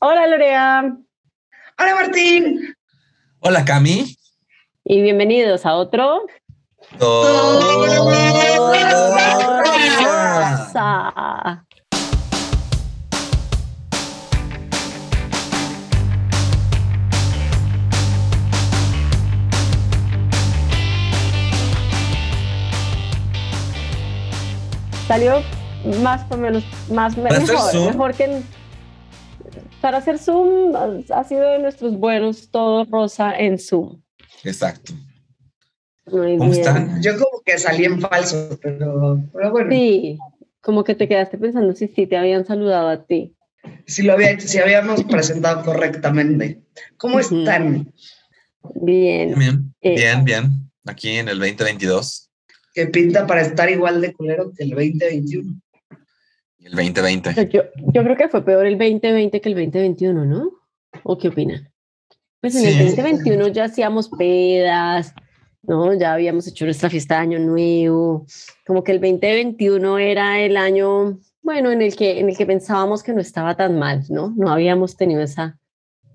Hola Lorea. Hola Martín. Hola Cami. Y bienvenidos a otro. Salió más o menos, más mejor, mejor que para hacer Zoom ha sido de nuestros buenos todo rosa en Zoom. Exacto. ¿Cómo están? Yo como que salí en falso, pero, bueno. Sí, como que te quedaste pensando si sí te habían saludado a ti. Si lo había, si habíamos presentado correctamente. ¿Cómo están? Bien. Bien, eh, bien, bien. Aquí en el 2022. Que pinta para estar igual de culero que el 2021 el 2020. Yo, yo, creo que fue peor el 2020 que el 2021, ¿no? ¿O qué opinan? Pues en el 2021 ya hacíamos pedas, ¿no? Ya habíamos hecho nuestra fiesta de Año Nuevo. Como que el 2021 era el año, bueno, en el que, en el que pensábamos que no estaba tan mal, ¿no? No habíamos tenido esa,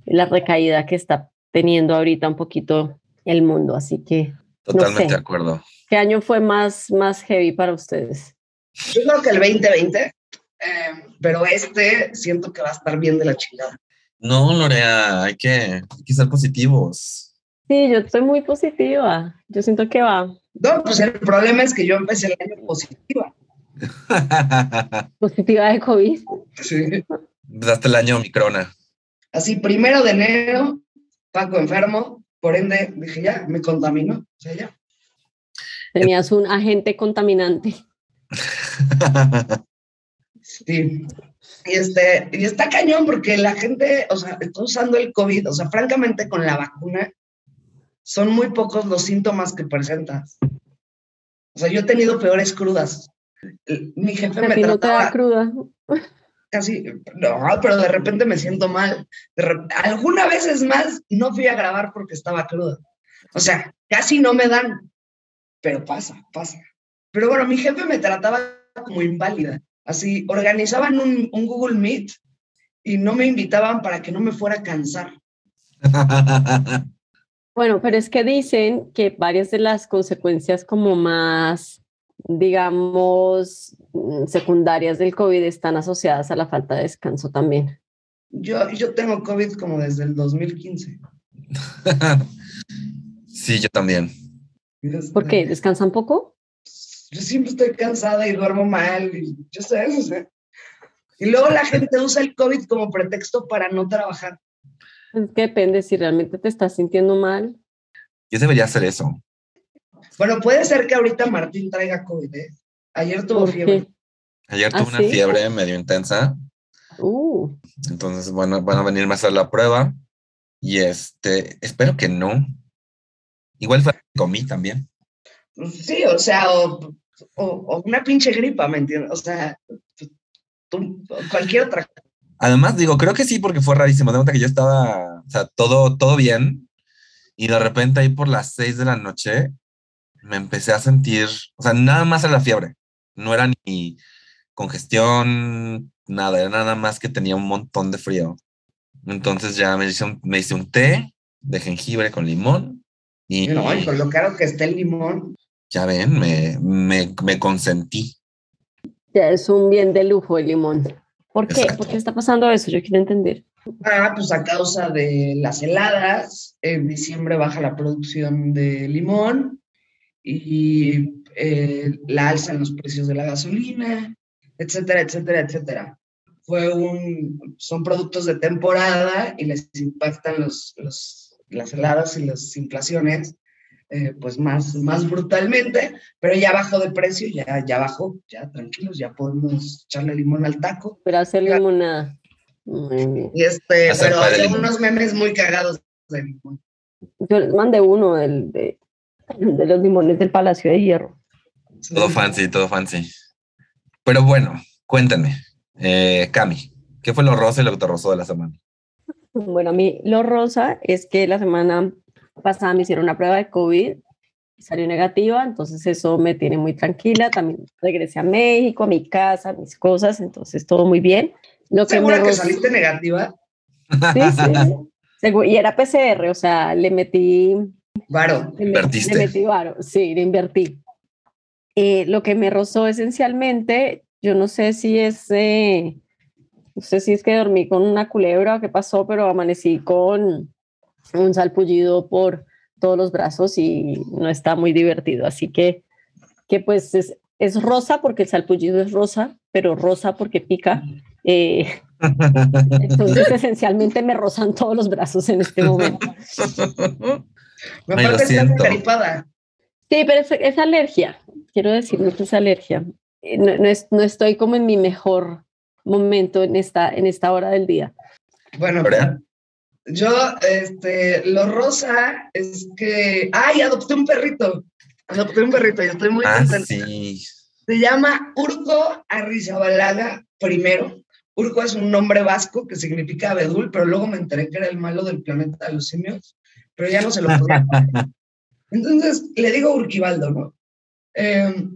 la recaída que está teniendo ahorita un poquito el mundo, así que... Totalmente de acuerdo. ¿Qué año fue más, más heavy para ustedes? Yo creo que el 2020 eh, pero este siento que va a estar bien de la chingada. No, Lorea, hay que, hay que ser positivos. Sí, yo estoy muy positiva. Yo siento que va. No, pues el problema es que yo empecé el año positiva. positiva de COVID. Sí. Hasta el año Microna. Así, primero de enero, Paco enfermo, por ende dije ya, me contaminó. O sea, ya. Tenías un agente contaminante. Sí. Y, este, y está cañón porque la gente, o sea, está usando el COVID, o sea, francamente con la vacuna, son muy pocos los síntomas que presentas. O sea, yo he tenido peores crudas. Mi jefe me trataba... No cruda. Casi, no, pero de repente me siento mal. alguna vez es más, no fui a grabar porque estaba cruda. O sea, casi no me dan, pero pasa, pasa. Pero bueno, mi jefe me trataba como inválida. Así, organizaban un, Google Meet y no me invitaban para que no me fuera a cansar. Bueno, pero es que dicen que varias de las consecuencias como más, digamos, secundarias del COVID están asociadas a la falta de descanso también. Yo, yo tengo COVID como desde el 2015. sí, yo también. ¿Por qué? ¿Descansan poco? Yo siempre estoy cansada y duermo mal, y yo sé eso, Y luego la gente usa el COVID como pretexto para no trabajar. Es que depende si realmente te estás sintiendo mal. Yo debería hacer eso. Bueno, puede ser que ahorita Martín traiga COVID. ¿eh? Ayer tuvo fiebre. Ayer tuvo ¿Ah, una fiebre medio intensa. Uh. Entonces, bueno, van a venirme a hacer la prueba. Y este, espero que no. Igual fue comí también. Sí, o sea, o, una pinche gripa, ¿me entiendes? O sea, cualquier otra. Además, digo, creo que sí, porque fue rarísimo. De cuenta que yo estaba, o sea, todo, todo bien. Y de repente ahí por las seis de la noche me empecé a sentir, o sea, nada más era la fiebre. No era ni congestión, nada, era nada más que tenía un montón de frío. Entonces ya me hice un, me hice un té de jengibre con limón. Y, no, y con lo caro que está el limón. Ya ven, me, me, me consentí. Ya es un bien de lujo el limón. ¿Por qué? ¿Por qué está pasando eso? Yo quiero entender. Ah, pues a causa de las heladas, en diciembre baja la producción de limón y eh, la alza en los precios de la gasolina, etcétera, etcétera, etcétera. Fue un, son productos de temporada y les impactan los, los, las heladas y las inflaciones eh, pues más, más brutalmente, pero ya bajó de precio, ya, ya bajó, ya tranquilos, ya podemos echarle limón al taco. Pero hacer limonada. Y este, pero hay unos memes muy cagados de limón. Yo mandé uno del, de, de los limones del Palacio de Hierro. Todo fancy, todo fancy. Pero bueno, cuéntame, eh, Cami, ¿qué fue lo rosa y lo que rosa de la semana? Bueno, a mí lo rosa es que la semana pasada me hicieron una prueba de COVID y salió negativa, entonces eso me tiene muy tranquila. También regresé a México, a mi casa, mis cosas, entonces todo muy bien. Lo que ¿Segura que saliste negativa? Sí, sí. Y era PCR, o sea, le metí. Varo. Le, Invertiste. le metí varo, sí, le invertí. Eh, lo que me rozó esencialmente, yo no sé si es, eh, no sé si es que dormí con una culebra o qué pasó, pero amanecí con un salpullido por todos los brazos y no está muy divertido. Así que, que pues es, es rosa porque el salpullido es rosa, pero rosa porque pica. Eh, entonces, esencialmente me rozan todos los brazos en este momento. Me Ay, lo parece que siento. Sí, pero es, es alergia. Quiero decir que es alergia. Eh, No, no, es- no estoy como en mi mejor momento en esta, en esta hora del día. Bueno, ¿Verdad? Yo, este, lo rosa es que, ay, adopté un perrito. Adopté un perrito y estoy muy Ah, contenta. sí. Se llama Urco Arrizabalaga primero. Urco es un nombre vasco que significa abedul, pero luego me enteré que era el malo del planeta de los simios, pero ya no se lo podía. Entonces le digo Urquivaldo, ¿no? Eh,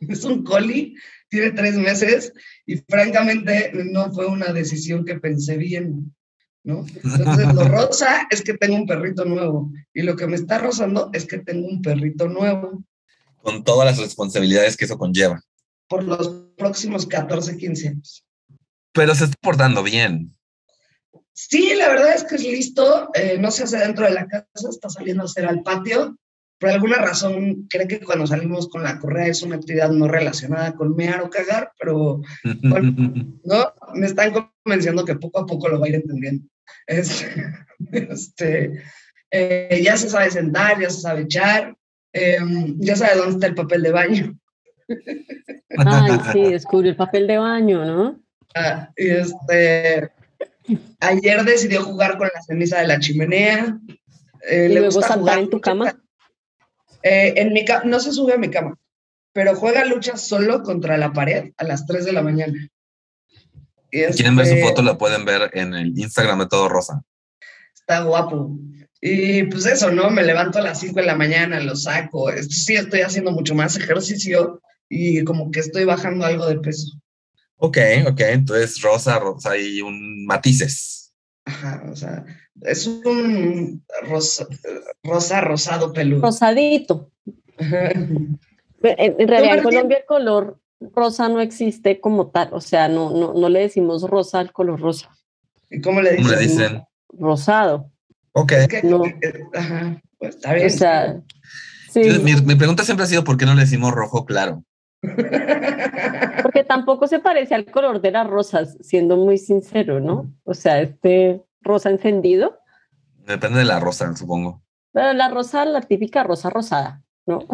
es un coli, tiene tres meses y francamente no fue una decisión que pensé bien, ¿no? Entonces lo rosa es que tengo un perrito nuevo y lo que me está rozando es que tengo un perrito nuevo Con todas las responsabilidades que eso conlleva. por los próximos 14, 15 años. Pero se está portando bien. Sí, la verdad es que es listo, eh, no se hace dentro de la casa, está saliendo a hacer al patio. Por alguna razón cree que cuando salimos con la correa es una actividad no relacionada con mear o cagar, pero no, me están convenciendo que poco a poco lo va a ir entendiendo. Este, este, eh, ya se sabe sentar, ya se sabe echar, eh, ya sabe dónde está el papel de baño. Ay, sí, descubrió el papel de baño, ¿no? Ah, y este, ayer decidió jugar con la ceniza de la chimenea. Eh, Y le luego gusta saltar jugar en tu cama. Eh, en mi no se sube a mi cama, pero juega lucha solo contra la pared a las 3 de la mañana. Si quieren ver su este, foto, la pueden ver en el Instagram de Todo Rosa. Está guapo. Y pues eso, ¿no? Me levanto a las 5 de la mañana, lo saco. Sí, estoy haciendo mucho más ejercicio y como que estoy bajando algo de peso. Ok, ok. Entonces, rosa, rosa y un matices. Ajá, o sea, es un rosa, rosa rosado peludo. Rosadito. Ajá. En, en realidad en. Colombia el color rosa no existe como tal, o sea, no, no, no le decimos rosa al color rosa, ¿Y cómo le ¿Cómo le dicen? rosado. Ok. Es que, No. eh, ajá, pues está bien. O sea, sí, Yo- mi, mi pregunta siempre ha sido: ¿por qué no le decimos rojo claro? Porque tampoco se parece al color de las rosas, siendo muy sincero, ¿no? O sea, este rosa encendido, Depende de la rosa, supongo. pero la rosa, la típica rosa rosada, ¿no?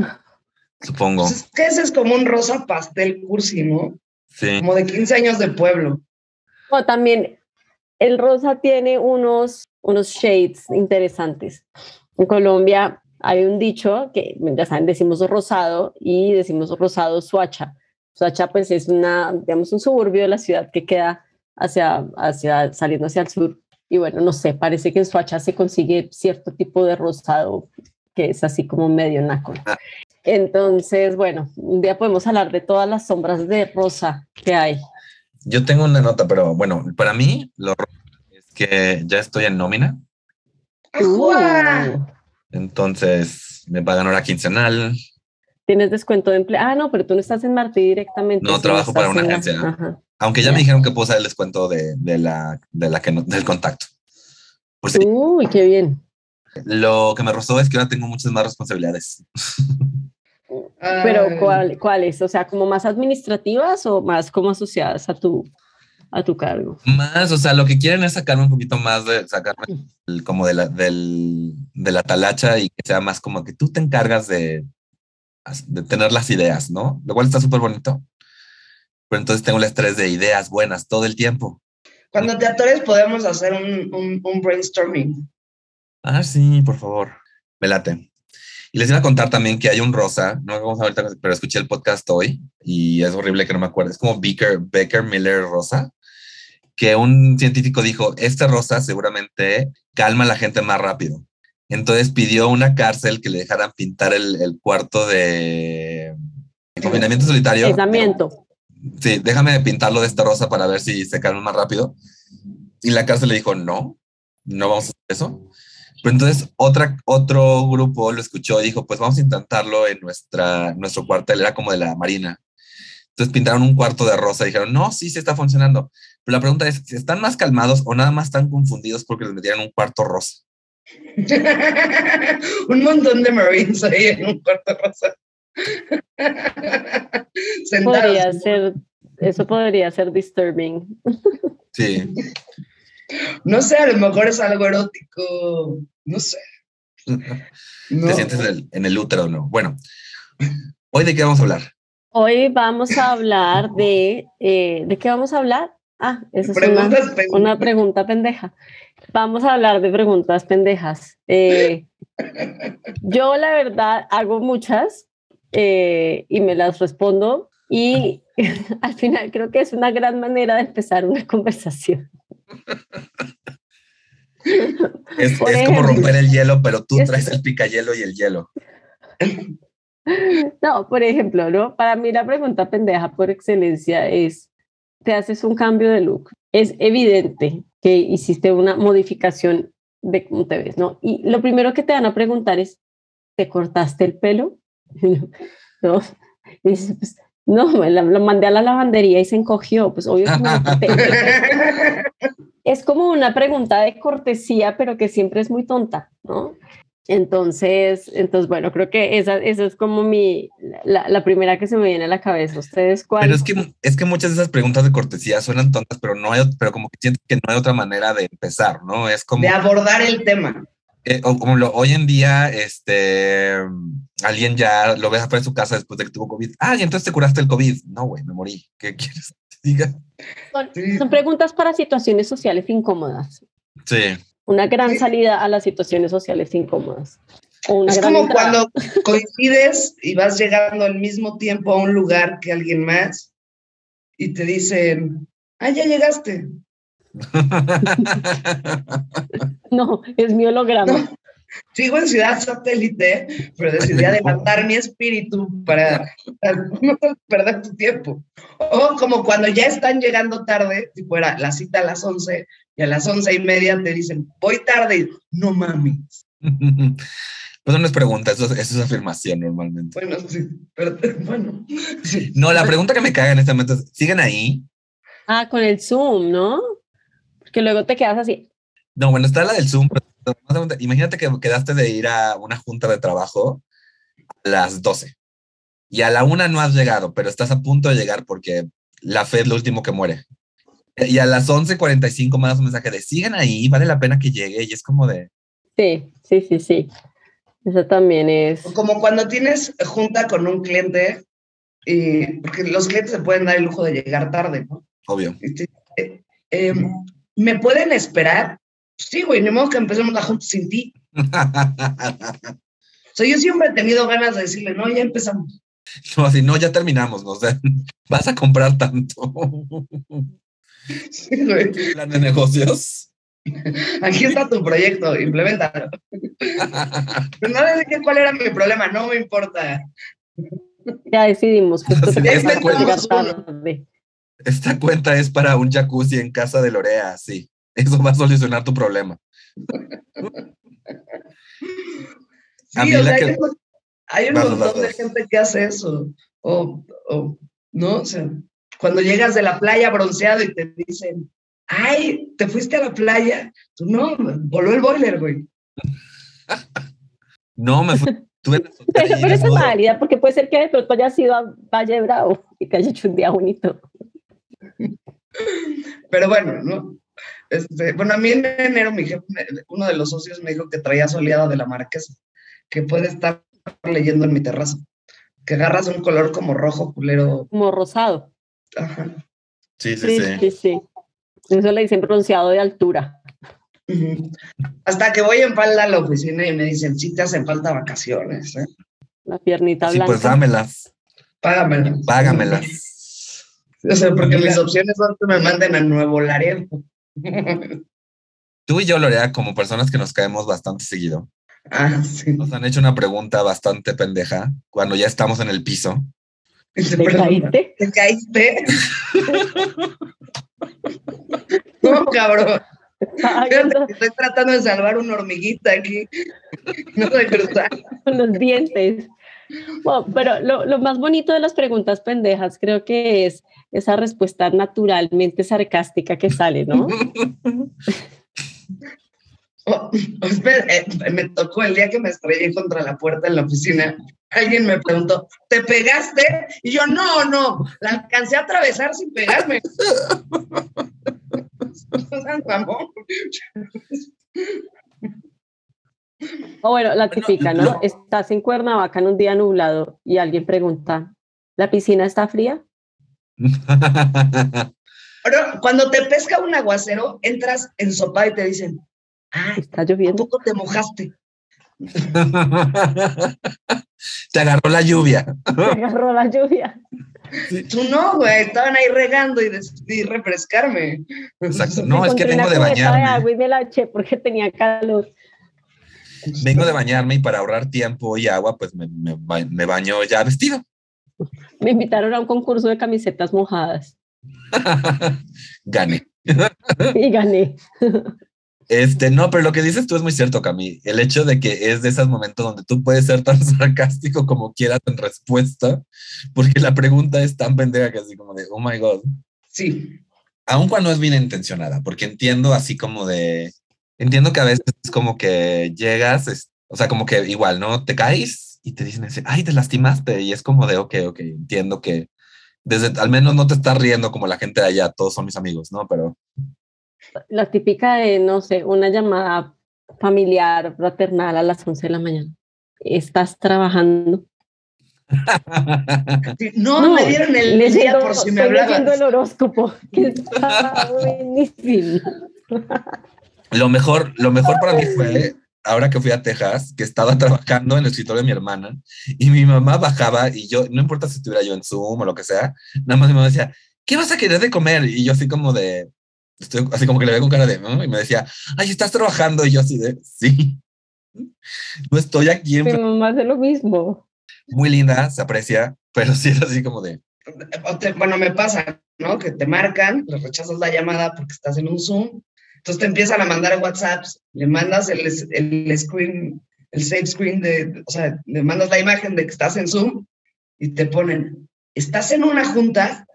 Supongo. Pues es que ese es como un rosa pastel cursi, ¿no? Sí. Como de 15 años de pueblo. O también el rosa tiene unos, unos shades interesantes. En Colombia hay un dicho que, ya saben, decimos rosado y decimos rosado suacha. Suacha pues es una, digamos, un suburbio de la ciudad que queda hacia, hacia, saliendo hacia el sur. Y bueno, no sé, parece que en Suacha se consigue cierto tipo de rosado que es así como medio naco. Ah. Entonces, bueno, un día podemos hablar de todas las sombras de rosa que hay. Yo tengo una nota, pero bueno, para mí lo es que ya estoy en nómina. Uh. Entonces me pagan hora quincenal. Tienes descuento de empleo. Ah, no, pero tú no estás en Martí directamente. No, trabajo para una la- agencia. Aunque ya Ya. me dijeron que puedo usar el descuento de, de la, de la que no- del contacto. Por si- Uy, qué bien. Lo que me rozó es que ahora tengo muchas más responsabilidades. Pero ¿cuál, ¿cuáles? O sea, como más administrativas o más como asociadas a tu, a tu cargo. Más, o sea, lo que quieren es sacarme un poquito más de sacarme el- como de la, del, de la talacha y que sea más como que tú te encargas de, de tener las ideas, ¿no? Lo cual está súper bonito. Pero entonces tengo el estrés de ideas buenas todo el tiempo. Cuando te atores podemos hacer un, un, un brainstorming. Ah, sí, por favor. Me late. Y les iba a contar también que hay un rosa, no vamos a ahorita, pero escuché el podcast hoy y es horrible que no me acuerdo. Es como Baker, Baker Miller Rosa, que un científico dijo, este rosa seguramente calma a la gente más rápido. Entonces pidió a una cárcel que le dejaran pintar el, el cuarto de confinamiento solitario. Aislamiento. Sí, déjame pintarlo de esta rosa para ver si se calma más rápido. Y la cárcel le dijo, no, no vamos a hacer eso. Pero entonces otra, otro grupo lo escuchó y dijo, pues vamos a intentarlo en nuestra, nuestro cuartel, era como de la Marina. Entonces pintaron un cuarto de rosa y dijeron, no, sí, sí está funcionando. Pero la pregunta es, ¿están más calmados o nada más están confundidos porque les metieron un cuarto rosa? un montón de Marines ahí en un cuarto rosa. podría ser, eso podría ser disturbing. Sí. No sé, a lo mejor es algo erótico, no sé. ¿Te sientes en el, útero o no? Bueno, ¿hoy de qué vamos a hablar? Hoy vamos a hablar de... Eh, ¿De qué vamos a hablar? Ah, esa es una, una, pregunta pendeja. Vamos a hablar de preguntas pendejas. Eh, yo la verdad hago muchas eh, y me las respondo y al final creo que es una gran manera de empezar una conversación. Es, como romper el hielo, pero tú traes el picayelo y el hielo. No, por ejemplo, ¿no? Para mí la pregunta pendeja por excelencia es, te haces un cambio de look. Es evidente que hiciste una modificación de cómo te ves, ¿no? Y lo primero que te van a preguntar es, ¿te cortaste el pelo? ¿No? Y dices, pues, no, lo mandé a la lavandería y se encogió, pues obvio es como una pregunta de cortesía, pero que siempre es muy tonta, ¿no? Entonces, entonces bueno, creo que esa, esa es como mi, la, la, primera que se me viene a la cabeza. ¿Ustedes cuál? Pero es que, es que muchas de esas preguntas de cortesía suenan tontas, pero no hay, pero como que siento que no hay otra manera de empezar, ¿no? Es como... De abordar el tema. Eh, o como lo, hoy en día, este, alguien ya lo ves afuera de su casa después de que tuvo COVID. Ah, y entonces te curaste el COVID. No, güey, me morí. ¿Qué quieres que diga? Son, preguntas para situaciones sociales incómodas. Sí. Una gran salida a las situaciones sociales incómodas. es como cuando coincides y vas llegando al mismo tiempo a un lugar que alguien más y te dicen, ah, ya llegaste. no, es mi holograma. Sigo en Ciudad Satélite, pero decidí adelantar mi espíritu para, no perder tu tiempo. O como cuando ya están llegando tarde, si fuera la cita a las 11 y a las once y media te dicen, voy tarde, y no mames. Pues no es pregunta, eso, es afirmación normalmente. Bueno, sí, pero bueno. No, la pregunta que me caga en este momento es, ¿siguen ahí? Ah, con el Zoom, ¿no? que luego te quedas así. No, bueno, está la del Zoom. Imagínate que quedaste de ir a una junta de trabajo a las 12 y a la una no has llegado, pero estás a punto de llegar porque la fe es lo último que muere. Y a las 11:45 mandas un mensaje de siguen ahí, vale la pena que llegue y es como de... Sí, sí, sí, sí. Eso también es... Como cuando tienes junta con un cliente, y, porque los clientes se pueden dar el lujo de llegar tarde, ¿no? Obvio. Eh, eh, ¿me pueden esperar? Sí, güey, ni modo que empecemos la junta sin ti. o sea, yo siempre he tenido ganas de decirle, no, ya empezamos. No, así, no, ya terminamos, ¿no? O sea, vas a comprar tanto. Sí, güey. Plan de negocios. Aquí está tu proyecto, implementalo. Pero no le dije cuál era mi problema, no me importa. Ya decidimos. esta, cuenta, esta cuenta es para un jacuzzi en casa de Lorea, sí. Eso va a solucionar tu problema. Sí, o sea, hay, un montón de gente que hace eso. O, o, ¿no? O sea, cuando llegas de la playa bronceado y te dicen, ay, ¿te fuiste a la playa? Tú no, voló el boiler, güey. no, me fui. pero, pero eso es válida, porque puede ser que de pronto haya sido a Valle Bravo y que haya hecho un día bonito. Pero bueno, ¿no? Este, bueno, a mí en enero mi jefe, uno de los socios me dijo que traía soleada de la marquesa, que puede estar leyendo en mi terraza, que agarras un color como rojo, culero. Como rosado. Ajá. Sí, sí, sí. sí, sí. Eso le dicen pronunciado de altura. Hasta que voy en falda a la oficina y me dicen, sí te hacen falta vacaciones. ¿eh? La piernita sí, pues dámelas. Págamelas. Págamelas. O sea, porque mis opciones son que me manden a Nuevo Laredo. Tú y yo, Lorea, como personas que nos caemos bastante seguido, ah, sí. nos han hecho una pregunta bastante pendeja cuando ya estamos en el piso. ¿Te caíste? ¿Te caíste? no, cabrón. Estoy tratando de salvar una hormiguita aquí. No de cruzar. Con los dientes. Bueno, pero lo, lo, más bonito de las preguntas pendejas creo que es esa respuesta naturalmente sarcástica que sale, ¿no? Oh, espera, eh, me tocó el día que me estrellé contra la puerta en la oficina. Alguien me preguntó, ¿te pegaste? Y yo, no, no, la alcancé a atravesar sin pegarme. O bueno, la típica, ¿no? Estás en Cuernavaca en un día nublado y alguien pregunta, ¿la piscina está fría? Pero cuando te pesca un aguacero, entras en sopa y te dicen, ah, está lloviendo. poco te mojaste? te agarró la lluvia. Te agarró la lluvia. Tú no, güey, estaban ahí regando y decidí refrescarme. Exacto, no, es que vengo de bañarme. De agua y me la eché porque tenía calor. Vengo de bañarme y para ahorrar tiempo y agua, pues me, me, me baño ya vestido. Me invitaron a un concurso de camisetas mojadas. gané. y gané. Este, no, pero lo que dices tú es muy cierto, Cami. El hecho de que es de esos momentos donde tú puedes ser tan sarcástico como quieras en respuesta, porque la pregunta es tan pendeja que así como de, oh my God. Sí. Aun cuando es bien intencionada, porque entiendo así como de, entiendo que a veces es como que llegas, o sea, como que igual, ¿no? Te caes y te dicen, ay, te lastimaste, y es como de, ok, ok, entiendo que desde, al menos no te estás riendo como la gente de allá, todos son mis amigos, ¿no? Pero la típica de, no sé, una llamada familiar, fraternal a las 11 de la mañana. ¿Estás trabajando? no, me dieron el día por si me hablabas. leyendo el horóscopo, que está buenísimo. Lo mejor, lo mejor para mí fue, ahora que fui a Texas, que estaba trabajando en el escritorio de mi hermana y mi mamá bajaba y yo, no importa si estuviera yo en Zoom o lo que sea, nada más mi mamá decía, ¿qué vas a querer de comer? Y yo así como de, Estoy así como que le veo con cara de, ¿no? Y me decía, ay, ¿estás trabajando? Y yo así de, sí. No estoy aquí. En... Mi mamá hace lo mismo. Muy linda, se aprecia, pero sí es así como de... Bueno, me pasa, ¿no? Que te marcan, le rechazas la llamada porque estás en un Zoom, entonces te empiezan a mandar WhatsApps, le mandas el, el screen, el save screen de, o sea, le mandas la imagen de que estás en Zoom y te ponen, estás en una junta,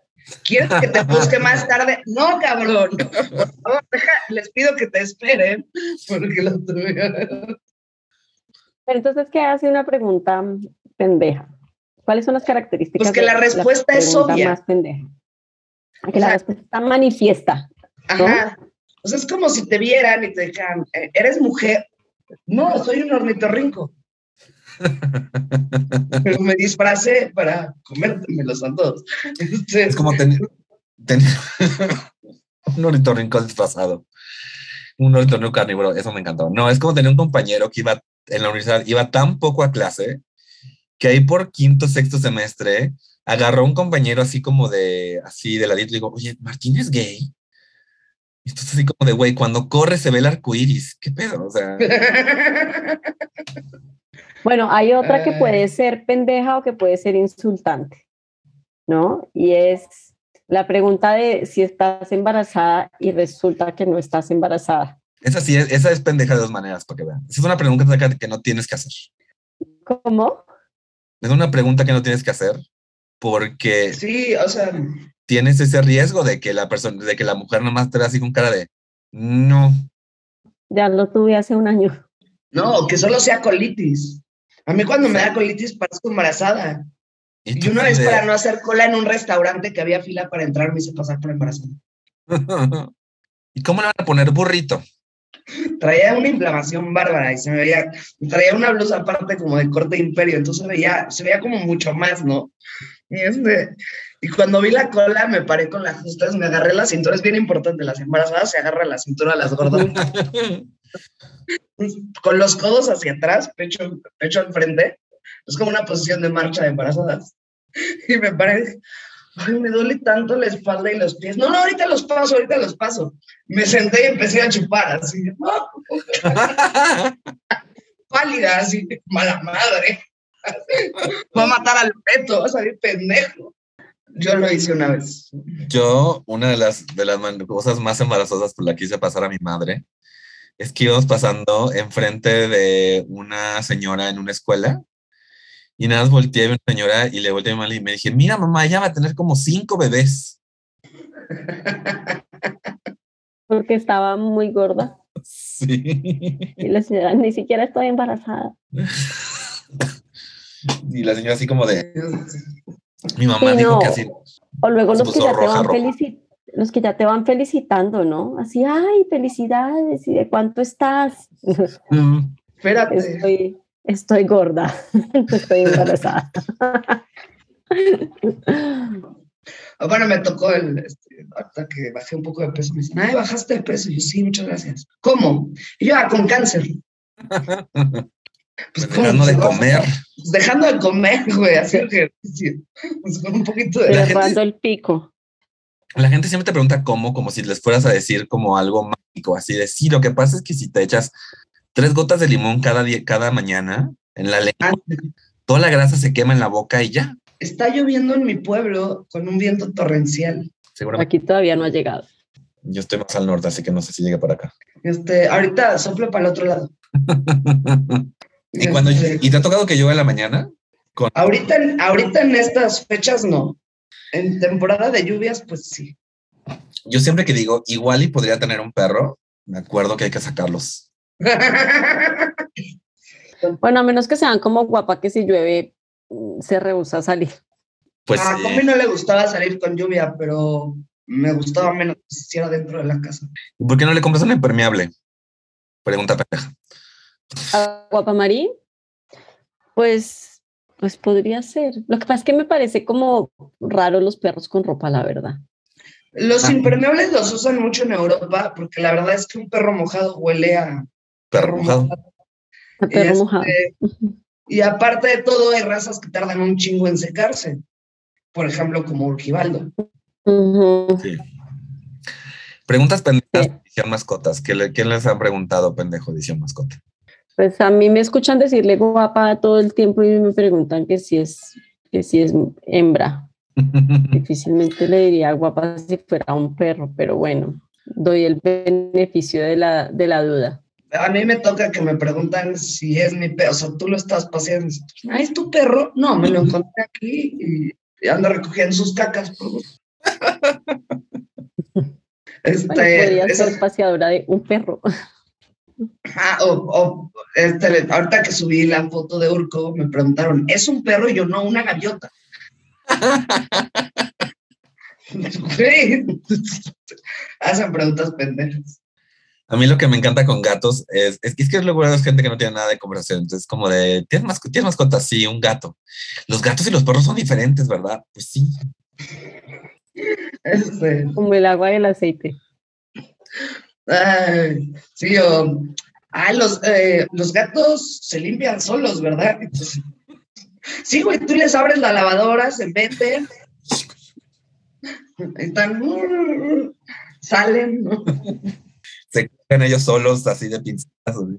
¿Quieres que te busque más tarde? No, cabrón. les pido que te esperen. Porque lo Pero entonces, ¿qué hace una pregunta pendeja? ¿Cuáles son las características? Pues que la respuesta es obvia. Más pendeja. Que la respuesta manifiesta. Ajá. O sea, es como si te vieran y te dijeran, eh, ¿eres mujer? No, soy un ornitorrinco. Pero me disfracé para comérmelos a todos. Es como tener, un ornitorrinco disfrazado. Un ornitorrinco carnívoro, eso me encantó. No, es como tener un compañero que iba en la universidad, iba tan poco a clase, que ahí por quinto, sexto semestre, agarró un compañero así como de, así de ladito, y digo, oye, Martín es gay. Y entonces así como de, güey, cuando corre se ve el arco iris. ¿Qué pedo? O sea. Bueno, hay otra que puede ser pendeja o que puede ser insultante, ¿no? Y es la pregunta de si estás embarazada y resulta que no estás embarazada. Esa sí, es, esa es pendeja de dos maneras, para que vean. Esa es una pregunta que no tienes que hacer. ¿Cómo? Es una pregunta que no tienes que hacer porque... Sí, o sea... Tienes ese riesgo de que la persona, de que la mujer nomás te vea así con cara de, no. Ya lo tuve hace un año. No, que solo sea colitis. A mí cuando me da colitis parezco embarazada. Y, una vez para no hacer cola en un restaurante que había fila para entrar me hice pasar por embarazada. ¿Y cómo le van a poner burrito? Traía una inflamación bárbara y se me veía, traía una blusa aparte como de corte imperio, entonces se veía, se veía como mucho más, ¿no? Y, este, y cuando vi la cola me paré con las justas, me agarré la cintura, es bien importante, las embarazadas se agarran la cintura a las gordas. con los codos hacia atrás, pecho, pecho al frente. Es como una posición de marcha de embarazadas. Y me parece, ay, me duele tanto la espalda y los pies. No, no, ahorita los paso, ahorita los paso. Me senté y empecé a chupar así. Pálida, así, mala madre. Va a matar al peto, va a salir pendejo. Yo lo hice una vez. Yo, una de las, de las cosas más embarazosas por la que hice pasar a mi madre es que íbamos pasando enfrente de una señora en una escuela y nada más volteé a una señora y le volteé a mi madre y me dije, mira mamá, ella va a tener como cinco bebés. Porque estaba muy gorda. Sí. Y la señora, ni siquiera estoy embarazada. Y la señora así como de, mi mamá Sí, dijo no. que así. O luego los que, ya te van roja. felici- los que ya te van felicitando, ¿no? Así, ay, felicidades, ¿y de cuánto estás? "Mm". Espérate. Estoy, estoy gorda, estoy embarazada. Bueno, me tocó el, este, ahorita que bajé un poco de peso, me dicen, ay, bajaste de peso. Y yo, sí, muchas gracias. ¿Cómo? Y yo, ah, con cáncer. Pues ¿cómo dejando de comer. Pues dejando de comer, güey, hacer ejercicio. Pues con un poquito de... La Cerrando gente- el pico. La gente siempre te pregunta cómo, como si les fueras a decir como algo mágico, así de sí, lo que pasa es que si te echas tres gotas de limón cada día, cada mañana en la lengua, Ah, toda la grasa se quema en la boca y ya. Está lloviendo en mi pueblo con un viento torrencial. Seguramente Aquí todavía no ha llegado. yo estoy más al norte, así que no sé si llegue para acá. Este, ahorita soplo para el otro lado. y cuando Este, y te ha tocado que llueva en la mañana, ahorita, en- ahorita en estas fechas no. En temporada de lluvias, pues sí. yo siempre que digo igual y podría tener un perro, me acuerdo que hay que sacarlos. Bueno, a menos que sean como guapa que si llueve mm, se rehúsa a salir. Pues a. Comi no le gustaba salir con lluvia, pero me gustaba menos que se hiciera dentro de la casa. ¿Y ¿por qué no le compras un impermeable? Pregunta pendeja. ¿A guapa Marí? Pues, pues podría ser. Lo que pasa es que me parece como raro los perros con ropa, la verdad. Los Ah. impermeables los usan mucho en Europa porque la verdad es que un perro mojado huele a Perro mojado. A perro Este, mojado. Y aparte de todo, hay razas que tardan un chingo en secarse. Por ejemplo, como Urquivaldo. Ujú. Sí. Preguntas pendejas Sí. edición mascotas. ¿Qué, le- ¿Quién les ha preguntado pendejo edición mascota? Pues a mí me escuchan decirle guapa todo el tiempo y me preguntan que si es, que si es hembra. Difícilmente le diría guapa si fuera un perro, pero bueno, doy el beneficio de la, de la duda. A mí me toca que me preguntan si es mi perro. O sea, tú lo estás paseando. Ah, ¿es tu perro? No, me lo encontré aquí y, anda recogiendo sus cacas. gusto. Bueno, Este, podría esas- ser paseadora de un perro. Ah, o, o, este, ahorita que subí la foto de Urco, me preguntaron, ¿es un perro? Y yo, no, una gaviota. Hacen preguntas pendejas. A mí lo que me encanta con gatos es, es que es que luego es gente que no tiene nada de conversación. Entonces, como de, ¿tienes, masco- ¿tienes mascota? Sí, un gato. Los gatos y los perros son diferentes, ¿verdad? Pues sí. Este, Como el agua y el aceite. Ay, sí, o, ah, los, eh, los gatos se limpian solos, ¿verdad? Entonces, sí, güey, tú les abres la lavadora, se meten, están, salen, ¿no? Se cogen ellos solos así de pinzazos.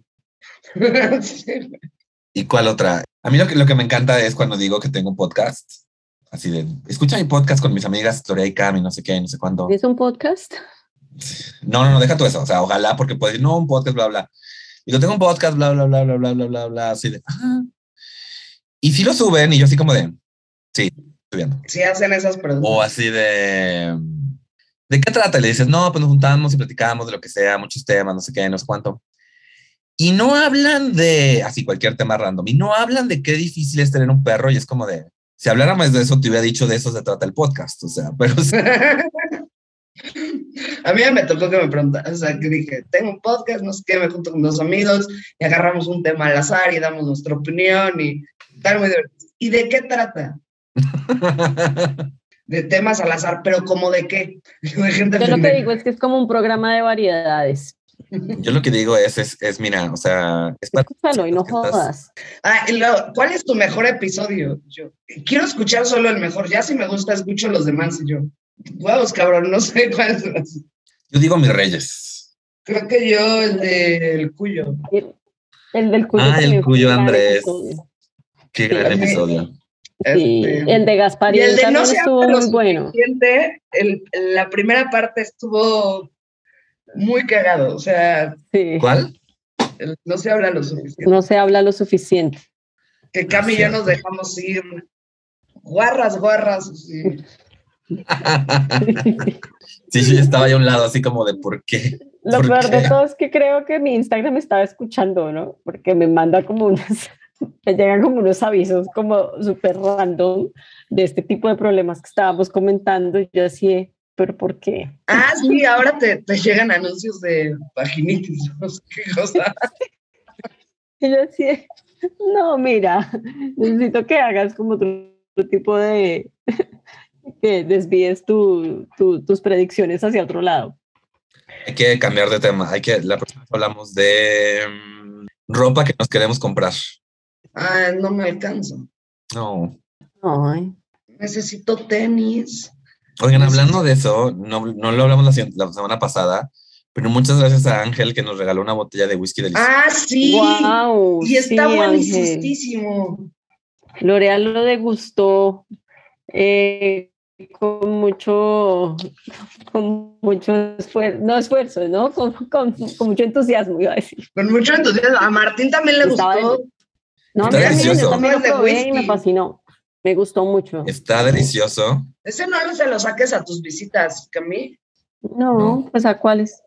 Sí. ¿Y cuál otra? A mí lo que, lo que me encanta es cuando digo que tengo un podcast. Así de, escucha mi podcast con mis amigas Gloria y Cami, no sé qué, no sé cuándo. ¿Es un podcast? No, no, no, deja tú eso. O sea, ojalá, porque puedes decir, no, un podcast, bla, bla. Yo tengo un podcast, bla, bla, bla, bla, bla, bla, bla, bla, así de, ah. Y si lo suben y yo así como de, sí, estoy viendo. Sí hacen esas preguntas. O así de, ¿de qué trata? Y le dices, no, pues nos juntamos y platicamos de lo que sea, muchos temas, no sé qué, no sé cuánto. Y no hablan de, así cualquier tema random, y no hablan de qué difícil es tener un perro y es como de, si habláramos de eso, te hubiera dicho de eso se trata el podcast, o sea, pero A mí ya me tocó que me preguntaran, o sea, que dije, tengo un podcast, no sé qué, me junto con dos amigos y agarramos un tema al azar y damos nuestra opinión y tal, muy divertido. ¿Y de qué trata? De temas al azar, pero como de qué? De gente Yo lo que digo es que es como un programa de variedades. yo lo que digo es, es, es mira, o sea, es para Escúchalo y no jodas. Ah, y ¿cuál es tu mejor episodio? Yo quiero escuchar solo el mejor, ya si me gusta escucho los demás y yo, huevos, cabrón, no sé cuál es. Yo digo mis reyes. Creo que yo el del cuyo. El, el del cuyo. Ah, el cuyo Andrés. Qué Sí, gran episodio. Sí, Este, el de Gasparín y el de no se estuvo muy bueno. suficiente, el- la primera parte estuvo muy cagado. O sea, Sí, ¿Cuál? el- no se habla lo suficiente. no se habla lo suficiente. Que Cami y yo nos dejamos ir guarras, guarras. así. Sí, yo estaba ahí a un lado, así como de por qué. Lo ¿Por peor de todo es que creo que mi Instagram estaba escuchando, ¿no? Porque me manda como unos, me llegan como unos avisos como súper random de este tipo de problemas que estábamos comentando y yo así, pero ¿por qué? Ah, sí, ahora te, te llegan anuncios de vaginitis, no sé qué cosa. Y yo así, no, mira, necesito que hagas como otro tipo de, que desvíes tu, tu- tus predicciones hacia otro lado. Hay que cambiar de tema. Hay que, la próxima vez hablamos de mm, ropa que nos queremos comprar. Ah, no me alcanzo. No. Ay, Necesito tenis. Oigan, hablando de eso, no, no lo hablamos la, se- la semana pasada, pero muchas gracias a Ángel que nos regaló una botella de whisky delicioso. Ah, sí. wow, y está sí, Ángel. buenísimo. L'Oreal lo degustó eh, con mucho, con mucho esfuerzo, no esfuerzo, ¿no? Con, con- con mucho entusiasmo, iba a decir. Con mucho entusiasmo. A Martín también le Estaba gustó. No, Está a mí también, delicioso. yo también lo probé y me fascinó. Me gustó mucho. Está delicioso. Ese no lo se lo saques a tus visitas, Cami. No, No. pues a cuáles.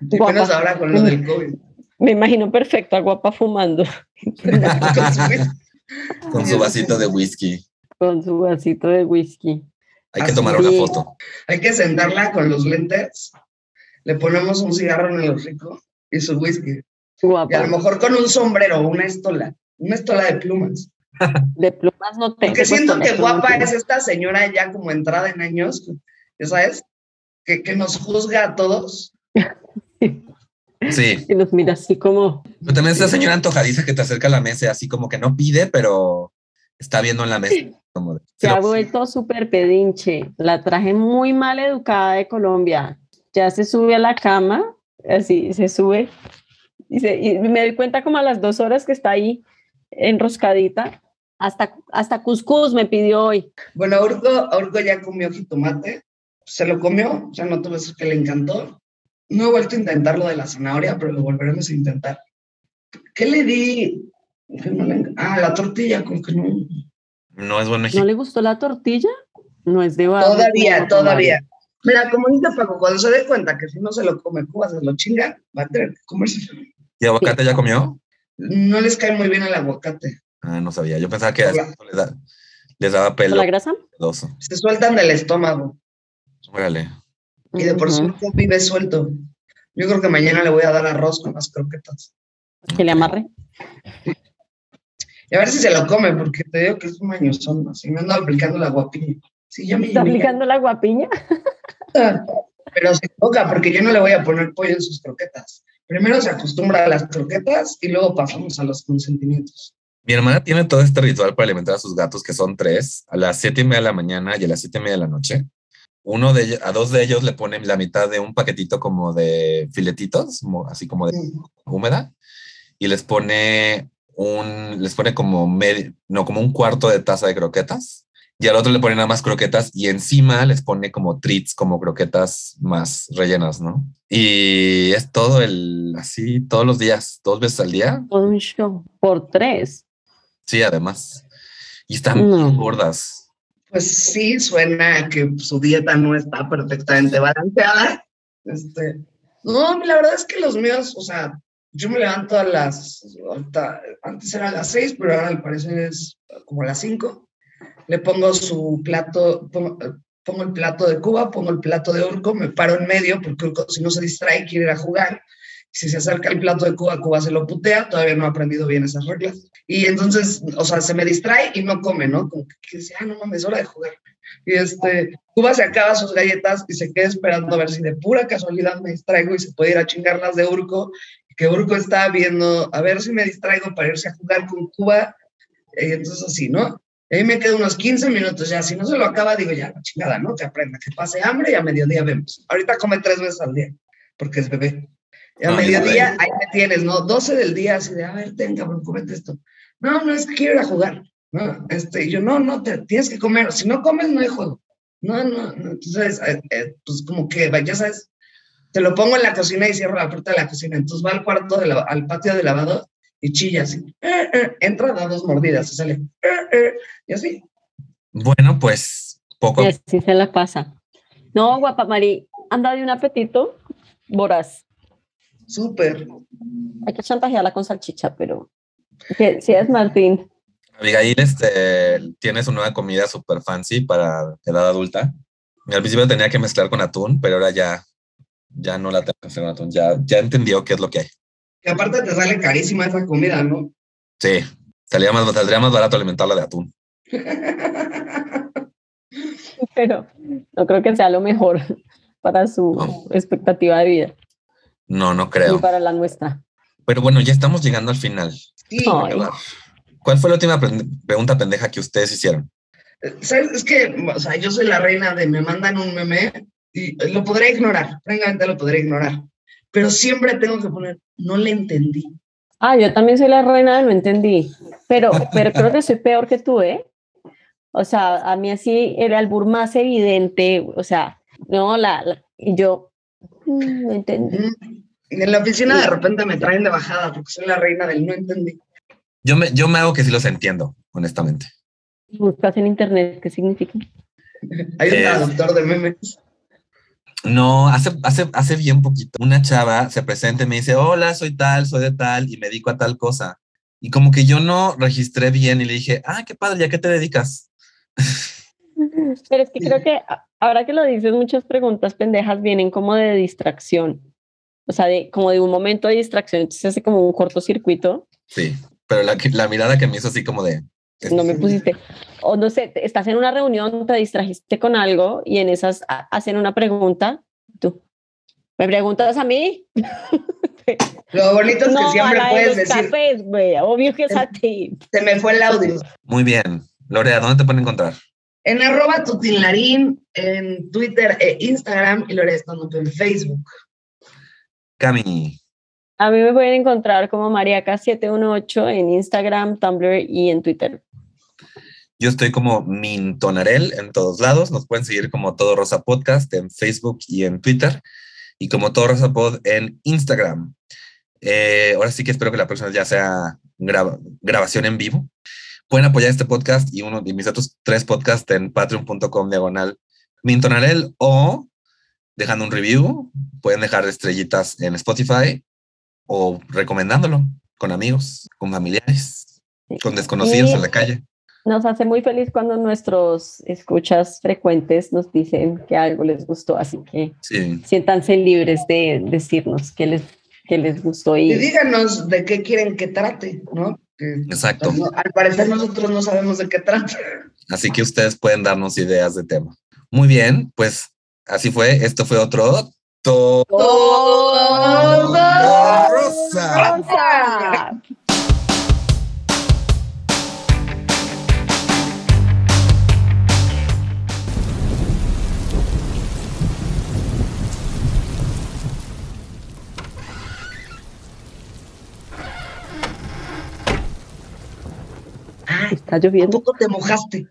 Menos ahora con lo del COVID. Me imagino perfecto a guapa fumando. Con su vasito de whisky. con su vasito de whisky. Hay que Así tomar una foto. Hay que sentarla con los lentes. Le ponemos un cigarro en el hocico y su whisky. Y a lo Guapa. mejor con un sombrero, una estola. Una estola de plumas. De plumas no tengo. Porque siento que guapa es esta señora ya como entrada en años, ya sabes, que, que nos juzga a todos. Sí. Y los mira así como, Pero también esa señora antojadiza que te acerca a la mesa, así como que no pide, pero está viendo en la mesa. Como de, se ha vuelto súper pedinche. La traje muy mal educada de Colombia. Ya se sube a la cama, así se sube. Y, se- y me doy cuenta como a las dos horas que está ahí enroscadita. Hasta, hasta cuscús me pidió hoy. Bueno, Urco, Urco ya comió jitomate, se lo comió, o sea, no tuve eso que le encantó. No he vuelto a intentar lo de la zanahoria, pero lo volveremos a intentar. ¿Qué le di? Que no le ah, la tortilla, con que no. No es bueno. ¿No le gustó la tortilla? No es de barro. Todavía, como todavía. Mira, como dice Paco, cuando se dé cuenta que si no se lo come Cuba, se lo chinga, va a tener que comerse. ¿Y aguacate ya comió? No les cae muy bien el aguacate. Ah, no sabía. Yo pensaba que a les, da- les daba ¿Con pelo la grasa? pedoso. Se sueltan del estómago Órale. y de por sí Ujú. Urco vive suelto. Yo creo que mañana le voy a dar arroz con las croquetas. Que le amarre. Y a ver si se lo come, porque te digo que es un añozón, así me ando aplicando la guapiña. Sí, ya me ¿Está aplicando la guapiña? Pero se toca, porque yo no le voy a poner pollo en sus croquetas. Primero se acostumbra a las croquetas y luego pasamos a los consentimientos. Mi hermana tiene todo este ritual para alimentar a sus gatos, que son tres, a las siete y media de la mañana y a las siete y media de la noche. Uno de ellos, a dos de ellos le ponen la mitad de un paquetito como de filetitos, así como de húmeda, y les pone un, les pone como medio, no, como un cuarto de taza de croquetas, y al otro le pone nada más croquetas, y encima les pone como treats, como croquetas más rellenas, ¿no? Y es todo el, así, todos los días, dos veces al día, un show. Por tres. sí, además. Y están No. gordas. Pues sí, suena a que su dieta no está perfectamente balanceada. Este, no, la verdad es que los míos, o sea, yo me levanto a las, antes era a las seis, pero ahora al parecer es como a las cinco. Le pongo su plato, pongo, pongo el plato de Cuba, pongo el plato de Urco, me paro en medio porque Urco si no se distrae quiere ir a jugar. Si se acerca el plato de Cuba, Cuba se lo putea, todavía no ha aprendido bien esas reglas. Y entonces, o sea, se me distrae y no come, ¿no? Como que, que dice, ah, no mames, hora de jugar. Y este, Cuba se acaba sus galletas y se queda esperando a ver si de pura casualidad me distraigo y se puede ir a chingar las de Urco. Que Urco está viendo, a ver si me distraigo para irse a jugar con Cuba. Y entonces así, ¿no? Y ahí me quedo unos 15 minutos ya. Si no se lo acaba, digo, ya, la chingada, ¿no? Que aprenda, que pase hambre y a mediodía vemos. Ahorita come tres veces al día, porque es bebé. Y a No, mediodía, ahí me tienes, ¿no? 12 del día, así de, a ver, tenga, cabrón, comete esto. No, no, es que quiero ir a jugar. ¿no? Este, y yo, no, no, te, tienes que comer, si no comes no hay juego. No, no, no. entonces, eh, eh, pues como que, ya sabes, te lo pongo en la cocina y cierro la puerta de la cocina, entonces va al cuarto, de al patio de lavado y chilla así, eh, entra, da dos mordidas y sale, y así. Bueno, pues poco. Así se la pasa. No, guapa Mari, anda de un apetito voraz. Súper. Hay que chantajearla con salchicha, pero si es Martín. Abigail, este, tiene su nueva comida súper fancy para edad adulta. Al principio tenía que mezclar con atún, pero ahora ya, ya no la tengo que hacer. Ya, ya entendió qué es lo que hay. Que aparte te sale carísima esa comida, ¿no? Sí, salía más, saldría más barato alimentarla de atún. pero no creo que sea lo mejor para su expectativa de vida. No, no creo. Ni para la nuestra. Pero bueno, ya estamos llegando al final. Sí, ¿Cuál fue la última pregunta pendeja que ustedes hicieron? ¿Sabes? Es que, o sea, yo soy la reina de me mandan un meme y lo podré ignorar, francamente lo podré ignorar, pero siempre tengo que poner, no le entendí. Ah, yo también soy la reina de no entendí, pero, pero creo que soy peor que tú, ¿eh? O sea, a mí así era el albur más evidente, o sea, no, la, y yo mm, no entendí. En la oficina de repente me traen de bajada porque soy la reina del no entendí. Yo me, yo me hago que sí los entiendo, honestamente. ¿Buscas en internet qué significa? Hay un eh, traductor de memes. No, hace, hace, hace bien poquito. Una chava se presenta y me dice, hola, soy tal, soy de tal y me dedico a tal cosa. Y como que yo no registré bien y le dije, ah, qué padre, ¿ya qué te dedicas? Pero es que creo que ahora que lo dices, muchas preguntas pendejas vienen como de distracción. O sea, de, como de un momento de distracción, entonces hace como un cortocircuito. Sí, pero la, la mirada que me hizo así como de... No me pusiste. O no sé, estás en una reunión, te distrajiste con algo y en esas hacen una pregunta, tú. ¿Me preguntas a mí? Lo bonito es que siempre puedes decir. Cafés, obvio que es a ti. Se me fue el audio. Muy bien. Lorea, ¿dónde te pueden encontrar? En arroba tutilarín, en Twitter e Instagram y Lorea estando en Facebook. Cami. A mí me pueden encontrar como Mariaca718 en Instagram, Tumblr y en Twitter. Yo estoy como Mintonarel en todos lados. Nos pueden seguir como Todo Rosa Podcast en Facebook y en Twitter y como Todo Rosa Pod en Instagram. Eh, ahora sí que espero que la próxima ya sea grabación en vivo. Pueden apoyar este podcast y uno de mis otros tres podcasts en patreon.com diagonal Mintonarel o dejando un review. Pueden dejar estrellitas en Spotify o recomendándolo con amigos, con familiares, con desconocidos en la calle. Nos hace muy feliz cuando nuestros escuchas frecuentes nos dicen que algo les gustó, así que siéntanse libres de decirnos qué les, qué les gustó. Y... díganos de qué quieren que trate, ¿no? Exacto. Pues, al parecer nosotros no sabemos de qué trata. Así que ustedes pueden darnos ideas de tema. Muy bien, pues así fue. Esto fue otro todo, rosa. Está lloviendo. ¿A poco te mojaste?